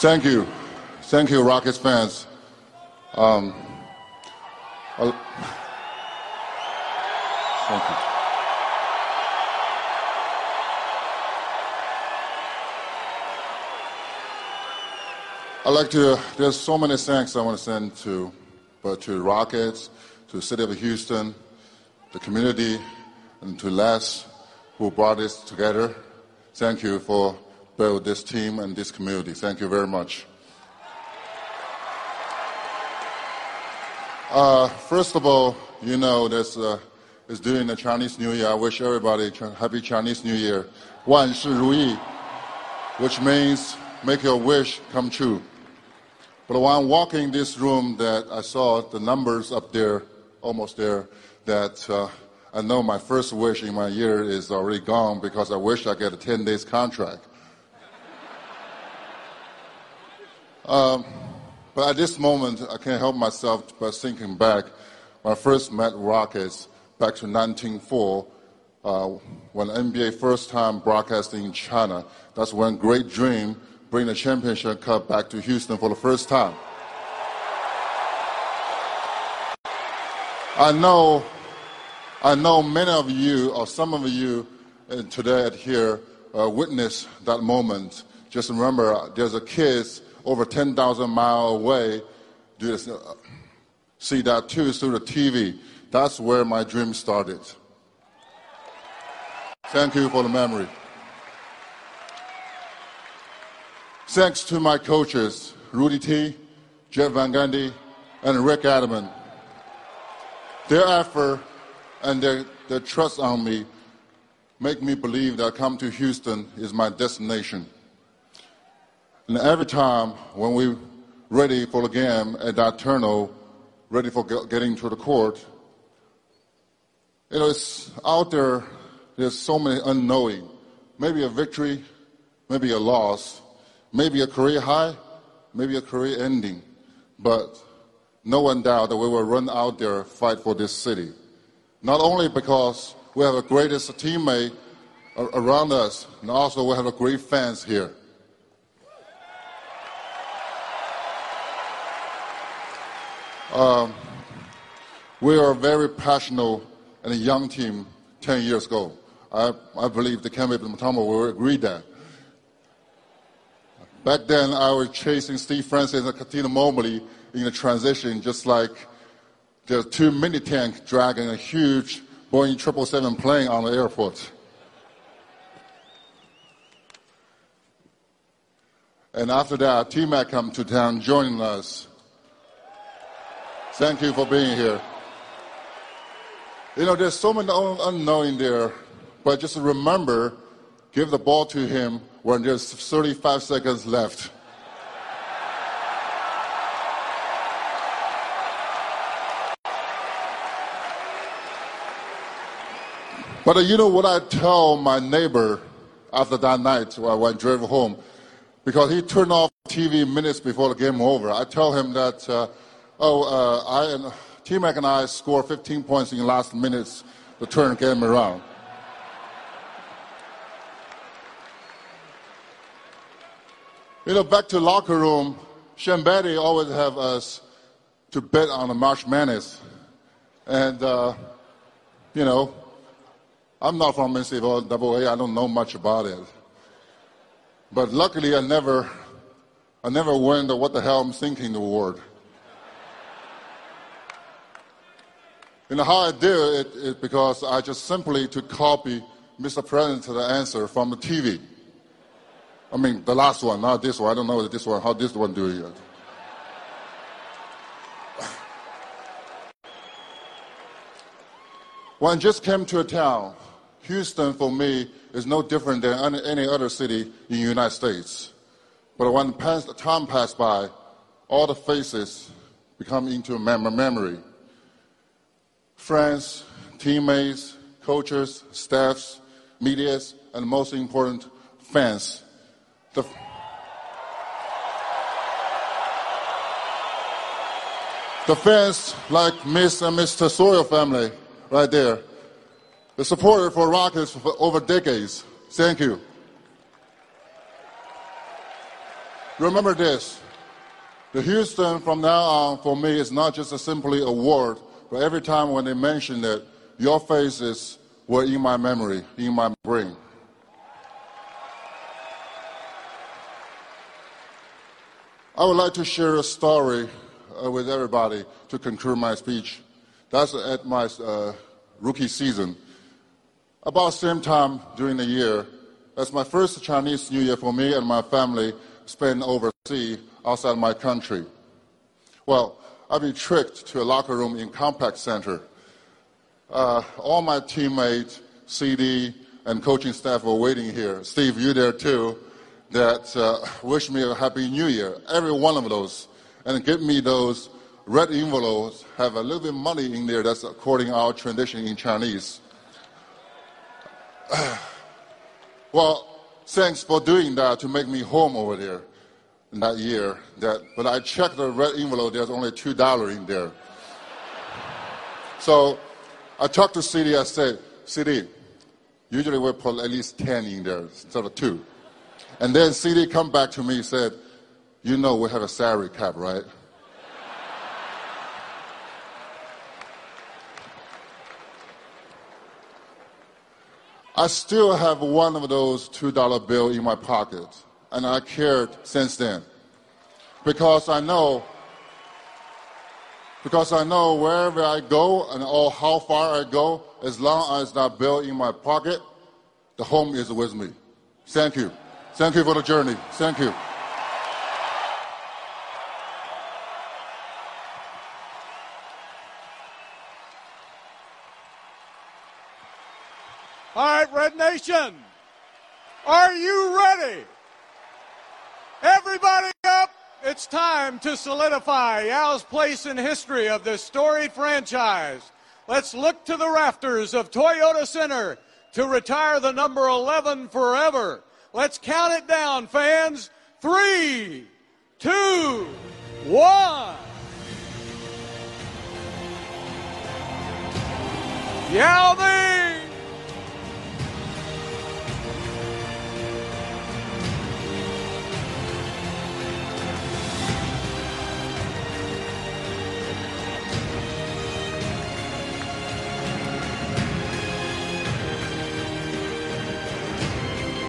Thank you. Thank you, Rockets fans. Um, thank you. I'd like to, there's so many thanks I want to send to, but to Rockets, to the city of Houston, the community, and to Les, who brought this together. Thank you for build this team and this community. Thank you very much. Uh, first of all, you know, this uh, is during the Chinese New Year. I wish everybody happy Chinese New Year. 万事如意, which means make your wish come true. But when I'm walking this room, that I saw the numbers up there, almost there, that uh, I know my first wish in my year is already gone because I wish I get a 10 days contract. Um, but at this moment, I can't help myself but thinking back when I first met Rockets back to 1904, uh, when NBA first time broadcasting in China. That's when Great Dream bring the championship cup back to Houston for the first time. I know, I know many of you, or some of you uh, today here, uh, witnessed that moment. Just remember, there's a kids over 10,000 miles away do this, uh, see that too through the TV. That's where my dream started. Thank you for the memory. Thanks to my coaches, Rudy T, Jeff Van Gundy, and Rick Adelman. Their effort and their, their trust on me make me believe that come to Houston is my destination. And every time when we're ready for the game at that turnover, ready for getting to the court, you know, it's out there, there's so many unknowing. Maybe a victory, maybe a loss, maybe a career high, maybe a career ending. But no one doubt that we will run out there fight for this city. Not only because we have the greatest teammate around us, and also we have a great fans here. Um, we are a very passionate and a young team 10 years ago. I, I believe the candidate Matama will agree that. Back then, I was chasing Steve Francis and Cuttino Mobley in the transition, just like there's two mini tanks dragging a huge Boeing 777 plane on the airport. And after that, T-Mac come to town joining us. Thank you for being here. You know, there's so many unknown there, but just remember, give the ball to him when there's 35 seconds left. But you know what I tell my neighbor after that night when I drove home? Because he turned off TV minutes before the game over. I tell him that uh, Oh, uh, I and T-Mac and I scored 15 points in the last minutes to turn the game around. You know, back to locker room, Shane Battier always have us to bet on the March Madness. And, uh, you know, I'm not from NCAA, double A, I don't know much about it. But luckily, I never, I never won the what the hell I'm thinking award. You know how I do it is because I just simply to copy Mr. President the answer from the TV. I mean, the last one, not this one. I don't know this one, how this one do it. When I just came to a town, Houston for me is no different than any other city in the United States. But when time passed by, all the faces become into a memory friends, teammates, coaches, staffs, medias, and most important, fans. The, the fans like Miss and Mr. Sawyer family right there. The supporter for Rockets for over decades. Thank you. Remember this. The Houston from now on for me is not just a simply a word, but every time when they mention it, your faces were in my memory, in my brain. I would like to share a story uh, with everybody to conclude my speech. That's at my uh, rookie season. About the same time during the year, that's my first Chinese New Year for me and my family spent overseas outside my country. Well, I've been tricked to a locker room in Compaq Center. Uh, all my teammates, CD, and coaching staff were waiting here. Steve, you there too, that uh, wish me a happy new year. Every one of those. And give me those red envelopes, have a little bit of money in there that's according our tradition in Chinese. well, thanks for doing that to make me home over there in that year. That when I checked the red envelope, there's only two dollar in there. So I talked to CD. I said, CD, usually we put at least ten in there instead of two. And then CD come back to me and said, you know we have a salary cap, right? I still have one of those $2 bill in my pocket, and I cared since then. Because I know, because I know wherever I go and or how far I go, as long as that bill in my pocket, the home is with me. Thank you. Thank you for the journey. Thank you. All right, Red Nation, are you ready? Everybody up! It's time to solidify Yao's place in history of this storied franchise. Let's look to the rafters of Toyota Center to retire the number 11 forever. Let's count it down, fans. Three, two, one. Yao